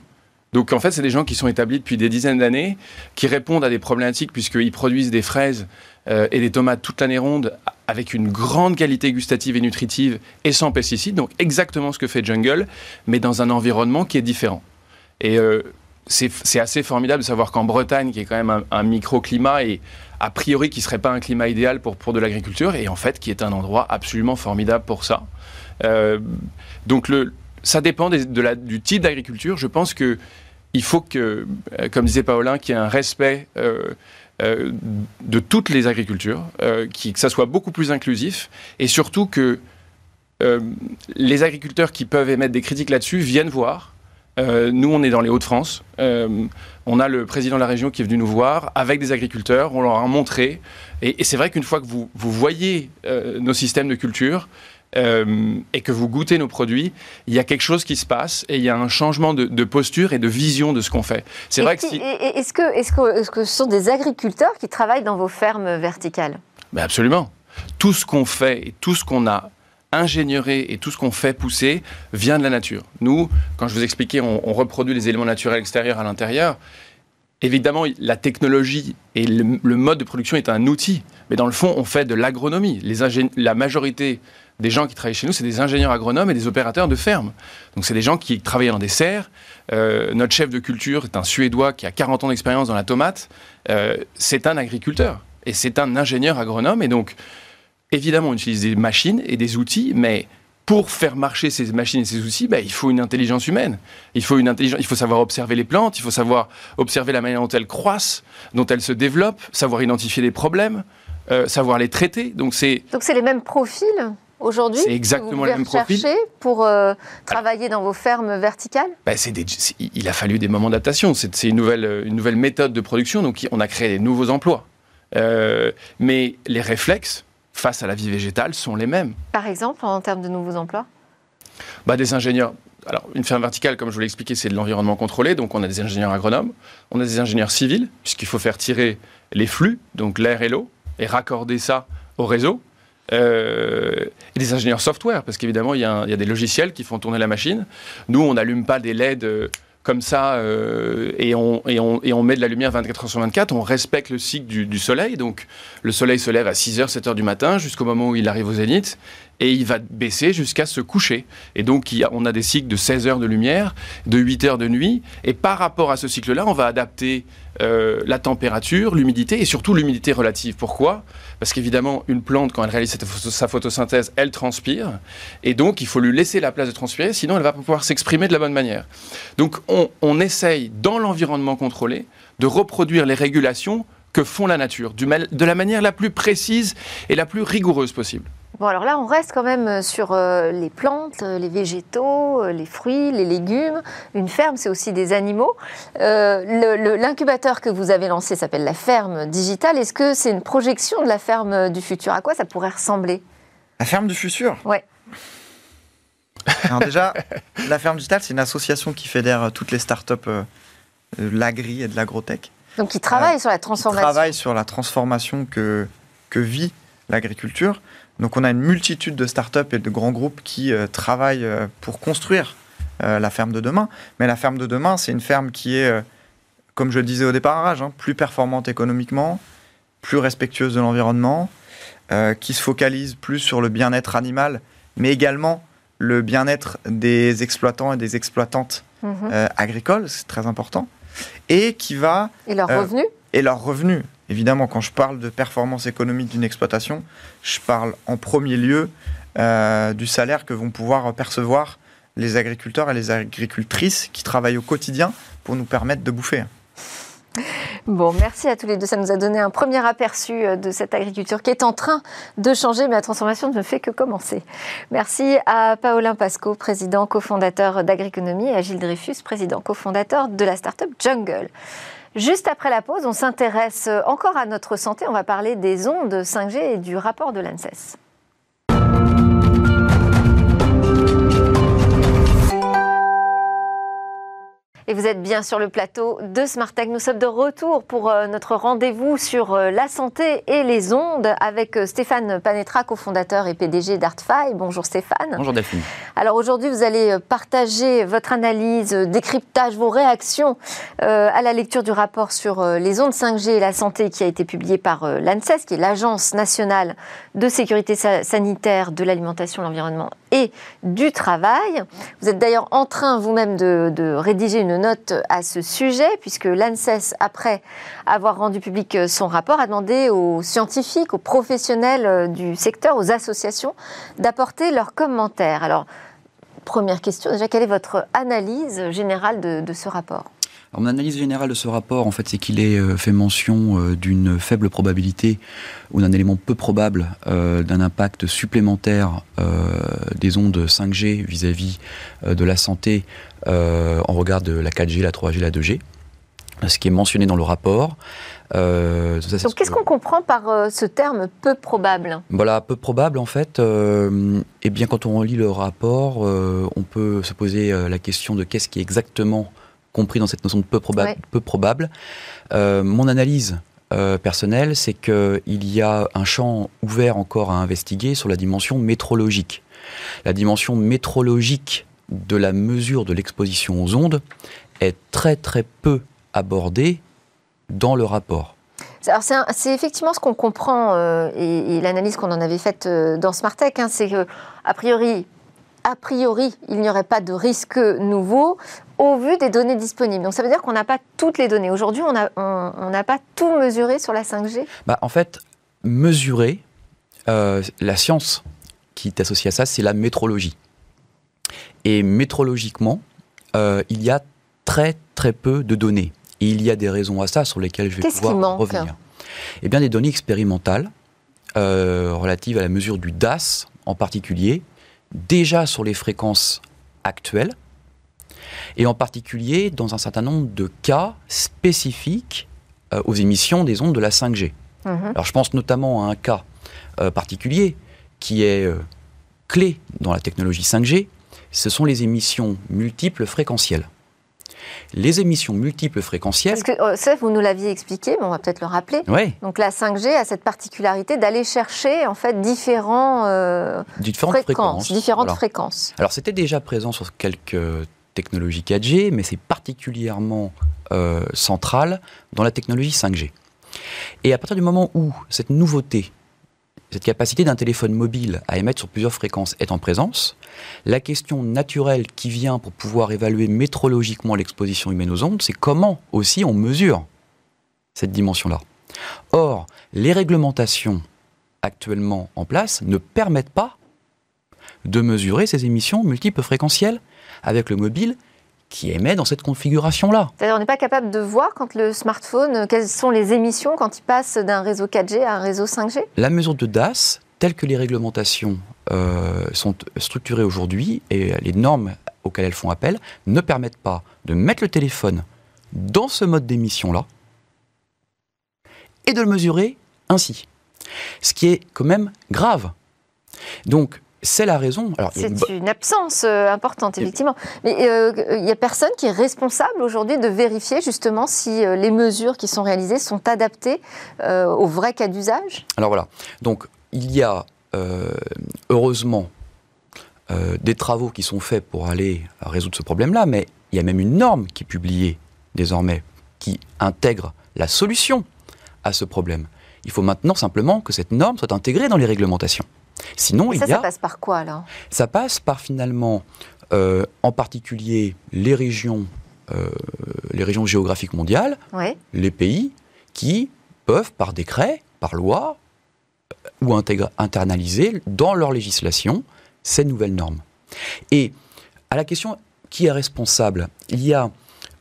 Donc en fait, c'est des gens qui sont établis depuis des dizaines d'années, qui répondent à des problématiques puisqu'ils produisent des fraises euh, et des tomates toute l'année ronde avec une grande qualité gustative et nutritive et sans pesticides. Donc exactement ce que fait Jungle, mais dans un environnement qui est différent. Et euh, c'est assez formidable de savoir qu'en Bretagne, qui est quand même un, microclimat et a priori qui serait pas un climat idéal pour, pour de l'agriculture, et en fait qui est un endroit absolument formidable pour ça. Euh, donc le, ça dépend de la, du type d'agriculture. Je pense que il faut que, euh, comme disait Paulin, qu'il y ait un respect euh, euh, de toutes les agricultures, que ça soit beaucoup plus inclusif, et surtout que les agriculteurs qui peuvent émettre des critiques là-dessus viennent voir. nous, on est dans les Hauts-de-France. on a le président de la région qui est venu nous voir avec des agriculteurs. On leur a montré. Et, et c'est vrai qu'une fois que vous, vous voyez nos systèmes de culture, euh, et que vous goûtez nos produits, il y a quelque chose qui se passe et il y a un changement de, posture et de vision de ce qu'on fait. C'est vrai que Est-ce que, est -ce que, ce sont des agriculteurs qui travaillent dans vos fermes verticales? Ben Absolument. Tout ce qu'on fait et tout ce qu'on a ingéniéré et tout ce qu'on fait pousser vient de la nature. Nous, quand je vous expliquais, on, on reproduit les éléments naturels extérieurs à l'intérieur. Évidemment, la technologie et le, mode de production est un outil, mais dans le fond, on fait de l'agronomie. La majorité des gens qui travaillent chez nous, c'est des ingénieurs agronomes et des opérateurs de ferme. Donc c'est des gens qui travaillent dans des serres. Euh, notre chef de culture est un Suédois qui a 40 ans d'expérience dans la tomate. Euh, c'est un agriculteur et c'est un ingénieur agronome. Et donc, évidemment, on utilise des machines et des outils, mais pour faire marcher ces machines et ces outils, bah, il faut une intelligence humaine. Il faut, une intelligence, il faut savoir observer les plantes, il faut savoir observer la manière dont elles croissent, dont elles se développent, savoir identifier des problèmes, euh, savoir les traiter. Donc c'est les mêmes profils aujourd'hui C'est exactement le même profil. pour euh, travailler dans vos fermes verticales bah, Il a fallu des moments d'adaptation. C'est une nouvelle, une nouvelle méthode de production, donc on a créé des nouveaux emplois. Euh, mais les réflexes face à la vie végétale sont les mêmes. Par exemple, en termes de nouveaux emplois bah, Des ingénieurs. Alors, une ferme verticale, comme je vous l'ai expliqué, c'est de l'environnement contrôlé. Donc, on a des ingénieurs agronomes, on a des ingénieurs civils, puisqu'il faut faire tirer les flux, donc l'air et l'eau, et raccorder ça au réseau. Euh, et des ingénieurs software, parce qu'évidemment, il y, a des logiciels qui font tourner la machine. Nous, on n'allume pas des LED euh, comme ça euh, et, on, et, on, et, on, met de la lumière 24 heures sur 24. On respecte le cycle du, soleil. Donc, le soleil se lève à 6 heures, 7 heures du matin jusqu'au moment où il arrive au zénith et il va baisser jusqu'à se coucher. Et donc, on a des cycles de 16 heures de lumière, de 8 heures de nuit. Et par rapport à ce cycle-là, on va adapter euh, la température, l'humidité et surtout l'humidité relative. Pourquoi? Parce qu'évidemment, une plante, quand elle réalise sa photosynthèse, elle transpire. Et donc, il faut lui laisser la place de transpirer, sinon elle va pas pouvoir s'exprimer de la bonne manière. Donc, on, on essaye, dans l'environnement contrôlé, de reproduire les régulations que font la nature, de la manière la plus précise et la plus rigoureuse possible. Bon, alors là, on reste quand même euh, sur euh, les plantes, euh, les végétaux, les fruits, les légumes. Une ferme, c'est aussi des animaux. L'incubateur que vous avez lancé s'appelle la ferme digitale. Est-ce que c'est une projection de la ferme du futur? À quoi ça pourrait ressembler? La ferme du futur? Ouais. [laughs] Alors déjà, la ferme digitale, c'est une association qui fédère toutes les startups de l'agri et de l'agrotech. Donc qui travaille sur la transformation. Travaille sur la transformation que, que vit l'agriculture. Donc on a une multitude de startups et de grands groupes qui euh, travaillent euh, pour construire euh, la ferme de demain. Mais la ferme de demain, c'est une ferme qui est, comme je le disais au départage, hein, plus performante économiquement, plus respectueuse de l'environnement, qui se focalise plus sur le bien-être animal, mais également le bien-être des exploitants et des exploitantes mhm. agricoles, c'est très important, et qui va... Et leurs revenus Et leurs revenus. Évidemment, quand je parle de performance économique d'une exploitation, je parle en premier lieu euh, du salaire que vont pouvoir percevoir les agriculteurs et les agricultrices qui travaillent au quotidien pour nous permettre de bouffer. Bon, merci à tous les deux. Ça nous a donné un premier aperçu euh, de cette agriculture qui est en train de changer, mais la transformation ne fait que commencer. Merci à Paolin Pasco, président cofondateur d'Agriconomie, et à Gilles Dreyfus, président cofondateur de la start-up Jungle. Juste après la pause, on s'intéresse encore à notre santé. On va parler des ondes 5G et du rapport de l'ANSES. Et vous êtes bien sur le plateau de Smart Tech. Nous sommes de retour pour euh, notre rendez-vous sur euh, la santé et les ondes avec euh, Stéphane Panetra, cofondateur et PDG d'Artfy. Bonjour Stéphane. Bonjour Delphine. Alors aujourd'hui, vous allez partager votre analyse, décryptage, vos réactions à la lecture du rapport sur les ondes 5G et la santé qui a été publié par l'ANSES, qui est l'Agence nationale de sécurité sanitaire de l'alimentation, l'environnement et du travail. Vous êtes d'ailleurs en train vous-même de, rédiger une note à ce sujet, puisque l'ANSES, après avoir rendu public son rapport, a demandé aux scientifiques, aux professionnels euh, du secteur, aux associations, d'apporter leurs commentaires. Alors, première question, déjà, quelle est votre analyse générale de, ce rapport? Mon analyse générale de ce rapport, en fait, c'est qu'il est euh, fait mention euh, d'une faible probabilité ou d'un élément peu probable d'un impact supplémentaire des ondes 5G vis-à-vis de la santé euh, en regard de la 4G, la 3G, la 2G, ce qui est mentionné dans le rapport. Euh, Donc qu'est-ce qu'on comprend par euh, ce terme peu probable Voilà, peu probable en fait. eh bien, quand on lit le rapport, on peut se poser la question de qu'est-ce qui est exactement compris dans cette notion de peu, probable. peu probable. mon analyse personnelle, c'est qu'il y a un champ ouvert encore à investiguer sur la dimension métrologique. La dimension métrologique de la mesure de l'exposition aux ondes est très très peu abordée dans le rapport. C'est effectivement ce qu'on comprend euh, et, l'analyse qu'on en avait faite euh, dans Smartech, hein, c'est que a priori, a priori, il n'y aurait pas de risque nouveau au vu des données disponibles. Donc ça veut dire qu'on n'a pas toutes les données. Aujourd'hui, on n'a on, pas tout mesuré sur la 5G. Bah, en fait, mesurer, euh, la science qui est associée à ça, c'est la métrologie. Et métrologiquement, euh, il y a très très peu de données. Et il y a des raisons à ça sur lesquelles je vais pouvoir revenir. Eh bien, des données expérimentales euh, relatives à la mesure du DAS en particulier, déjà sur les fréquences actuelles, et en particulier dans un certain nombre de cas spécifiques euh, aux émissions des ondes de la 5G. Mhm. Alors je pense notamment à un cas particulier qui est clé dans la technologie 5G, ce sont les émissions multiples fréquentielles. Les émissions multiples fréquentielles. Parce que euh, ça, vous nous l'aviez expliqué, mais on va peut-être le rappeler. Oui. Donc la 5G a cette particularité d'aller chercher en fait différents, euh, différentes fréquences. Différentes fréquences. Alors c'était déjà présent sur quelques technologies 4G, mais c'est particulièrement euh, central dans la technologie 5G. Et à partir du moment où cette nouveauté cette capacité d'un téléphone mobile à émettre sur plusieurs fréquences est en présence, la question naturelle qui vient pour pouvoir évaluer métrologiquement l'exposition humaine aux ondes, c'est comment aussi on mesure cette dimension-là. Or, les réglementations actuellement en place ne permettent pas de mesurer ces émissions multiples fréquentielles avec le mobile qui émet dans cette configuration-là. C'est-à-dire on n'est pas capable de voir quand le smartphone, euh, quelles sont les émissions quand il passe d'un réseau 4G à un réseau 5G La mesure de DAS, telles que les réglementations euh, sont structurées aujourd'hui et les normes auxquelles elles font appel, ne permettent pas de mettre le téléphone dans ce mode d'émission-là et de le mesurer ainsi. Ce qui est quand même grave. Donc, c'est la raison. C'est une, absence euh, importante, effectivement. Mais il euh, n'y a personne qui est responsable aujourd'hui de vérifier justement si euh, les mesures qui sont réalisées sont adaptées au vrai cas d'usage? Alors voilà. Donc il y a heureusement des travaux qui sont faits pour aller résoudre ce problème-là, mais il y a même une norme qui est publiée désormais qui intègre la solution à ce problème. Il faut maintenant simplement que cette norme soit intégrée dans les réglementations. Sinon, ça, il y a... ça passe par quoi là Ça passe par finalement, euh, en particulier les régions, euh, les régions géographiques mondiales, les pays qui peuvent, par décret, par loi, euh, ou internaliser dans leur législation ces nouvelles normes. Et à la question qui est responsable, il y a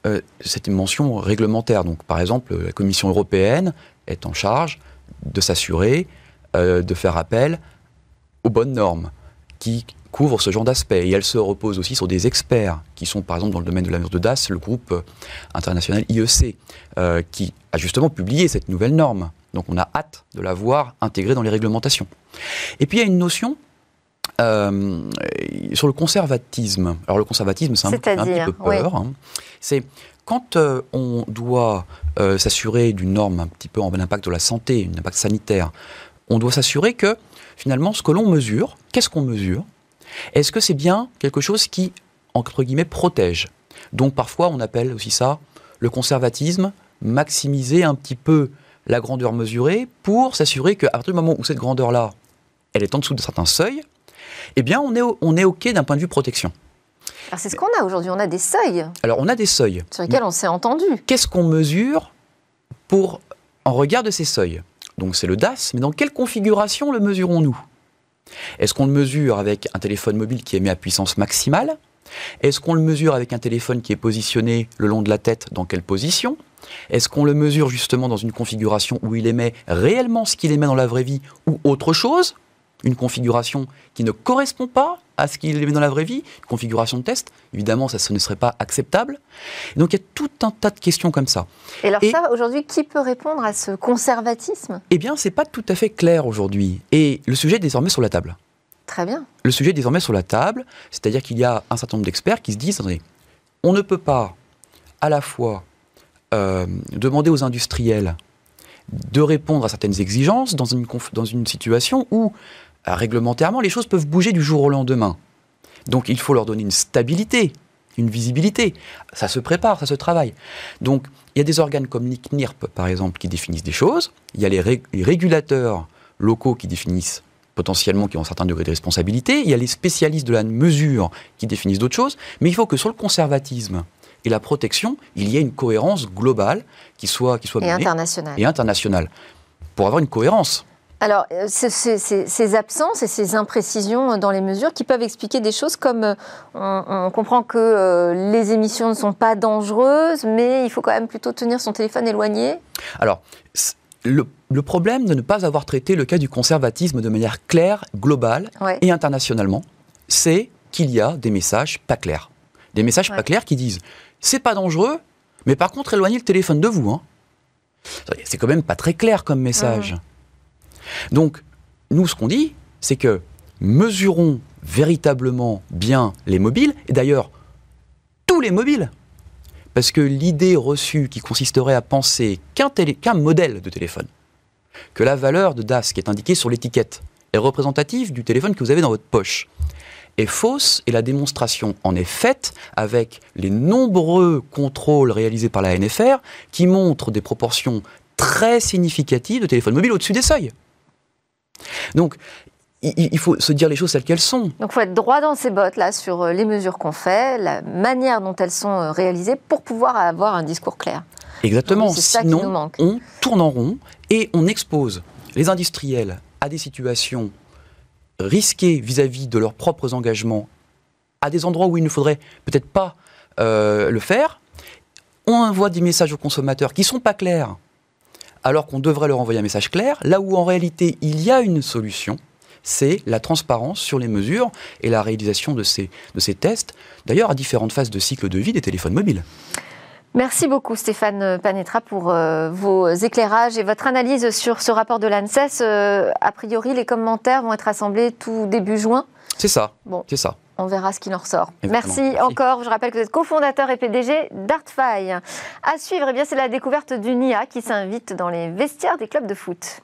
euh, une mention réglementaire. Donc, par exemple, la Commission européenne est en charge de s'assurer euh, de faire appel aux bonnes normes qui couvrent ce genre d'aspect. Et elle se repose aussi sur des experts qui sont, par exemple, dans le domaine de la mesure de DAS, le groupe euh, international IEC, euh, qui a justement publié cette nouvelle norme. Donc, on a hâte de la voir intégrée dans les réglementations. Et puis, il y a une notion euh, sur le conservatisme. Alors le conservatisme, c'est un, un, petit peu peur. Oui. Hein. C'est quand euh, on doit s'assurer d'une norme un petit peu en impact de la santé, un impact sanitaire, on doit s'assurer que finalement ce que l'on mesure, qu'est-ce qu'on mesure? Est-ce que c'est bien quelque chose qui, entre guillemets, protège? Donc parfois on appelle aussi ça le conservatisme, maximiser un petit peu la grandeur mesurée pour s'assurer qu'à partir du moment où cette grandeur-là, elle est en dessous de certains seuils, eh bien, on est, on est OK d'un point de vue protection. Alors, c'est ce qu'on a aujourd'hui, on a des seuils. Alors, on a des seuils. Sur lesquels on s'est entendu. Qu'est-ce qu'on mesure pour, en regard de ces seuils? Donc, c'est le DAS, mais dans quelle configuration le mesurons-nous? Est-ce qu'on le mesure avec un téléphone mobile qui mis à puissance maximale? Est-ce qu'on le mesure avec un téléphone qui est positionné le long de la tête Dans quelle position? Est-ce qu'on le mesure justement dans une configuration où il émet réellement ce qu'il émet dans la vraie vie ou autre chose? Une configuration qui ne correspond pas à ce qu'il est dans la vraie vie, une configuration de test, évidemment, ça ce ne serait pas acceptable. Et donc il y a tout un tas de questions comme ça. Et alors et, ça, aujourd'hui, qui peut répondre à ce conservatisme? Eh bien, c'est pas tout à fait clair aujourd'hui. Et le sujet est désormais sur la table. Très bien. Le sujet est désormais sur la table, c'est-à-dire qu'il y a un certain nombre d'experts qui se disent, attendez, on ne peut pas à la fois euh, demander aux industriels de répondre à certaines exigences dans une, dans une situation où réglementairement, les choses peuvent bouger du jour au lendemain. Donc il faut leur donner une stabilité, une visibilité. Ça se prépare, ça se travaille. Donc il y a des organes comme l'ICNIRP, par exemple, qui définissent des choses. Il y a les, ré les régulateurs locaux qui définissent potentiellement qui ont un certain degré de responsabilité. Il y a les spécialistes de la mesure qui définissent d'autres choses. Mais il faut que sur le conservatisme et la protection, il y ait une cohérence globale qui soit, qui soit et internationale. Et internationale. Pour avoir une cohérence. Alors, ces, ces, absences et ces imprécisions dans les mesures qui peuvent expliquer des choses comme euh, on, on, comprend que euh, les émissions ne sont pas dangereuses, mais il faut quand même plutôt tenir son téléphone éloigné. Alors, le, le, problème de ne pas avoir traité le cas du conservatisme de manière claire, globale ouais. et internationalement, c'est qu'il y a des messages pas clairs. Des messages ouais. pas clairs qui disent c'est pas dangereux, mais par contre éloignez le téléphone de vous. Hein. C'est quand même pas très clair comme message. Mmh. Donc, nous, ce qu'on dit, c'est que mesurons véritablement bien les mobiles, et d'ailleurs, tous les mobiles. Parce que l'idée reçue qui consisterait à penser qu'un qu modèle de téléphone, que la valeur de DAS qui est indiquée sur l'étiquette est représentative du téléphone que vous avez dans votre poche, est fausse et la démonstration en est faite avec les nombreux contrôles réalisés par la NFR qui montrent des proportions très significatives de téléphones mobiles au-dessus des seuils. Donc, il faut se dire les choses telles qu'elles sont. Donc il faut être droit dans ses bottes là sur euh, les mesures qu'on fait, la manière dont elles sont euh, réalisées pour pouvoir avoir un discours clair. Exactement. Sinon, on tourne en rond et on expose les industriels à des situations risquées vis-à-vis -vis de leurs propres engagements, à des endroits où il ne faudrait peut-être pas euh, le faire. On envoie des messages aux consommateurs qui sont pas clairs alors qu'on devrait leur envoyer un message clair, là où en réalité il y a une solution, c'est la transparence sur les mesures et la réalisation de ces, de ces tests, d'ailleurs à différentes phases de cycle de vie des téléphones mobiles. Merci beaucoup Stéphane Panetra pour euh, vos éclairages et votre analyse sur ce rapport de l'ANSES. Euh, a priori, les commentaires vont être assemblés tout début juin. C'est ça. Bon. C'est ça. On verra ce qu'il en ressort. Merci, Merci, encore. Je rappelle que vous êtes cofondateur et PDG d'Artfy. À suivre, eh bien, c'est la découverte d'une IA qui s'invite dans les vestiaires des clubs de foot.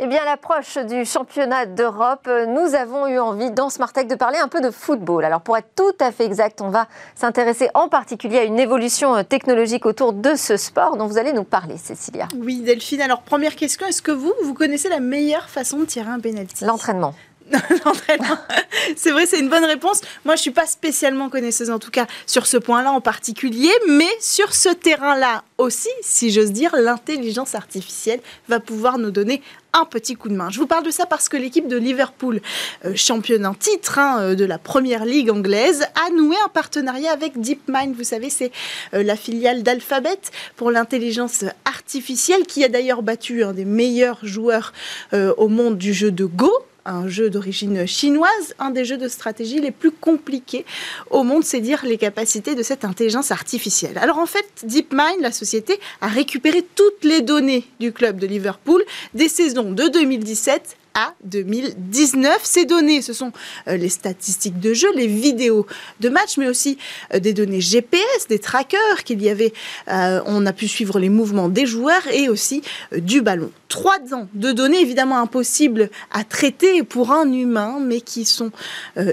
Eh bien, à l'approche du championnat d'Europe, nous avons eu envie dans Smart Tech de parler un peu de football. Alors, pour être tout à fait exact, on va s'intéresser en particulier à une évolution technologique autour de ce sport dont vous allez nous parler, Cécilia. Oui, Delphine. Alors, première question, est-ce que vous, vous connaissez la meilleure façon de tirer un penalty L'entraînement. [laughs] c'est vrai, c'est une bonne réponse. Moi, je suis pas spécialement connaisseuse, en tout cas, sur ce point-là en particulier, mais sur ce terrain-là aussi, si j'ose dire, l'intelligence artificielle va pouvoir nous donner un petit coup de main. Je vous parle de ça parce que l'équipe de Liverpool, euh, championne en titre hein, euh, de la première ligue anglaise, a noué un partenariat avec DeepMind. Vous savez, c'est euh, la filiale d'Alphabet pour l'intelligence artificielle qui a d'ailleurs battu un des meilleurs joueurs au monde du jeu de Go un jeu d'origine chinoise, un des jeux de stratégie les plus compliqués au monde, c'est dire les capacités de cette intelligence artificielle. Alors en fait, DeepMind, la société, a récupéré toutes les données du club de Liverpool des saisons de 2017 2019. Ces données, ce sont euh, les statistiques de jeu, les vidéos de match, mais aussi euh, des données GPS, des trackers qu'il y avait. Euh, on a pu suivre les mouvements des joueurs et aussi du ballon. Trois ans de données évidemment impossibles à traiter pour un humain, mais qui sont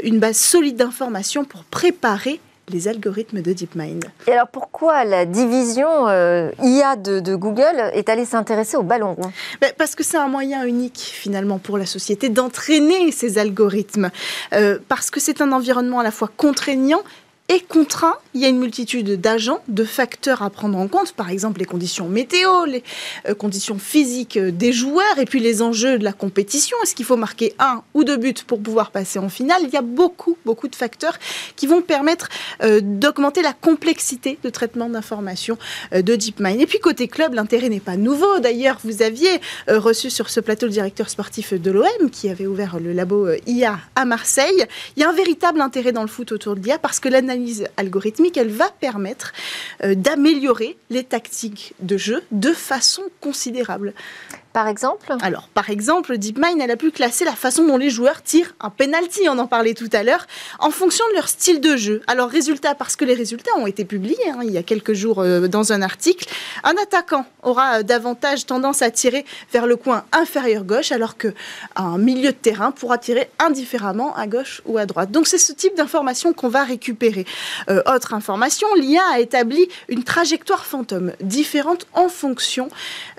une base solide d'informations pour préparer les algorithmes de DeepMind. Et alors pourquoi la division euh, IA de, Google est allée s'intéresser au ballon rond? Ben, Parce que c'est un moyen unique finalement pour la société d'entraîner ces algorithmes. Euh, parce que c'est un environnement à la fois contraignant et contraint. Il y a une multitude d'agents, de facteurs à prendre en compte, par exemple les conditions météo, les euh, conditions physiques des joueurs et puis les enjeux de la compétition. Est-ce qu'il faut marquer un ou deux buts pour pouvoir passer en finale? Il y a beaucoup, beaucoup de facteurs qui vont permettre euh, d'augmenter la complexité de traitement d'informations euh, de DeepMind. Et puis côté club, l'intérêt n'est pas nouveau. D'ailleurs, vous aviez reçu sur ce plateau le directeur sportif de l'OM qui avait ouvert le labo IA à Marseille. Il y a un véritable intérêt dans le foot autour de l'IA parce que l'analyse algorithmique, elle va permettre euh, d'améliorer les tactiques de jeu de façon considérable. Par exemple Alors, par exemple, DeepMind, elle a pu classer la façon dont les joueurs tirent un penalty, on en parlait tout à l'heure, en fonction de leur style de jeu. Alors, résultat, parce que les résultats ont été publiés hein, il y a quelques jours euh, dans un article, un attaquant aura euh, davantage tendance à tirer vers le coin inférieur gauche, alors qu'un milieu de terrain pourra tirer indifféremment à gauche ou à droite. Donc, c'est ce type d'information qu'on va récupérer. Euh, autre information, l'IA a établi une trajectoire fantôme différente en fonction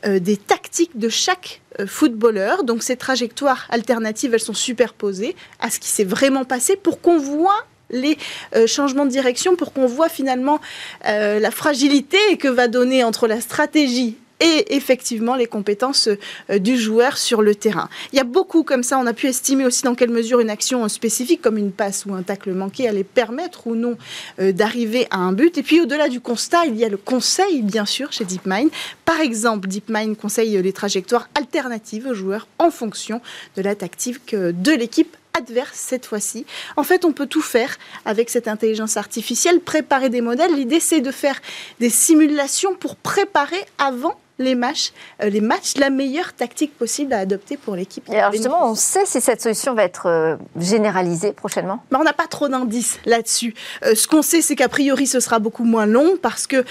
des tactiques de chaque chaque euh, footballeur. Donc ces trajectoires alternatives, elles sont superposées à ce qui s'est vraiment passé pour qu'on voit les euh, changements de direction pour qu'on voit finalement euh, la fragilité que va donner entre la stratégie et effectivement les compétences euh, du joueur sur le terrain. Il y a beaucoup comme ça, on a pu estimer aussi dans quelle mesure une action spécifique comme une passe ou un tacle manqué allait permettre ou non euh, d'arriver à un but. Et puis au-delà du constat, il y a le conseil bien sûr chez DeepMind. Par exemple, DeepMind conseille les trajectoires alternatives aux joueurs en fonction de la tactique de l'équipe adverse cette fois-ci. En fait, on peut tout faire avec cette intelligence artificielle, préparer des modèles. L'idée, c'est de faire des simulations pour préparer avant les matchs, euh, les matchs, la meilleure tactique possible à adopter pour l'équipe. alors justement, on sait si cette solution va être euh, généralisée prochainement? Mais On n'a pas trop d'indices là-dessus. Euh, ce qu'on sait, c'est qu'a priori, ce sera beaucoup moins long parce que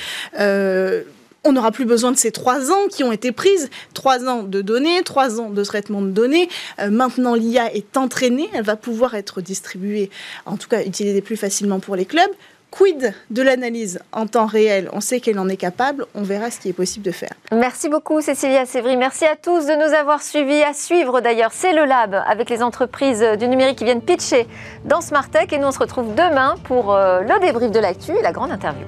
on n'aura plus besoin de ces trois ans qui ont été prises, trois ans de données, trois ans de traitement de données. Euh, maintenant, l'IA est entraînée, elle va pouvoir être distribuée, en tout cas utilisée plus facilement pour les clubs. Quid de l'analyse en temps réel? On sait qu'elle en est capable, on verra ce qui est possible de faire. Merci beaucoup Cécilia Sévry, merci à tous de nous avoir suivis, à suivre d'ailleurs, c'est le Lab avec les entreprises du numérique qui viennent pitcher dans Smart Tech et nous on se retrouve demain pour euh, le débrief de l'actu et la grande interview.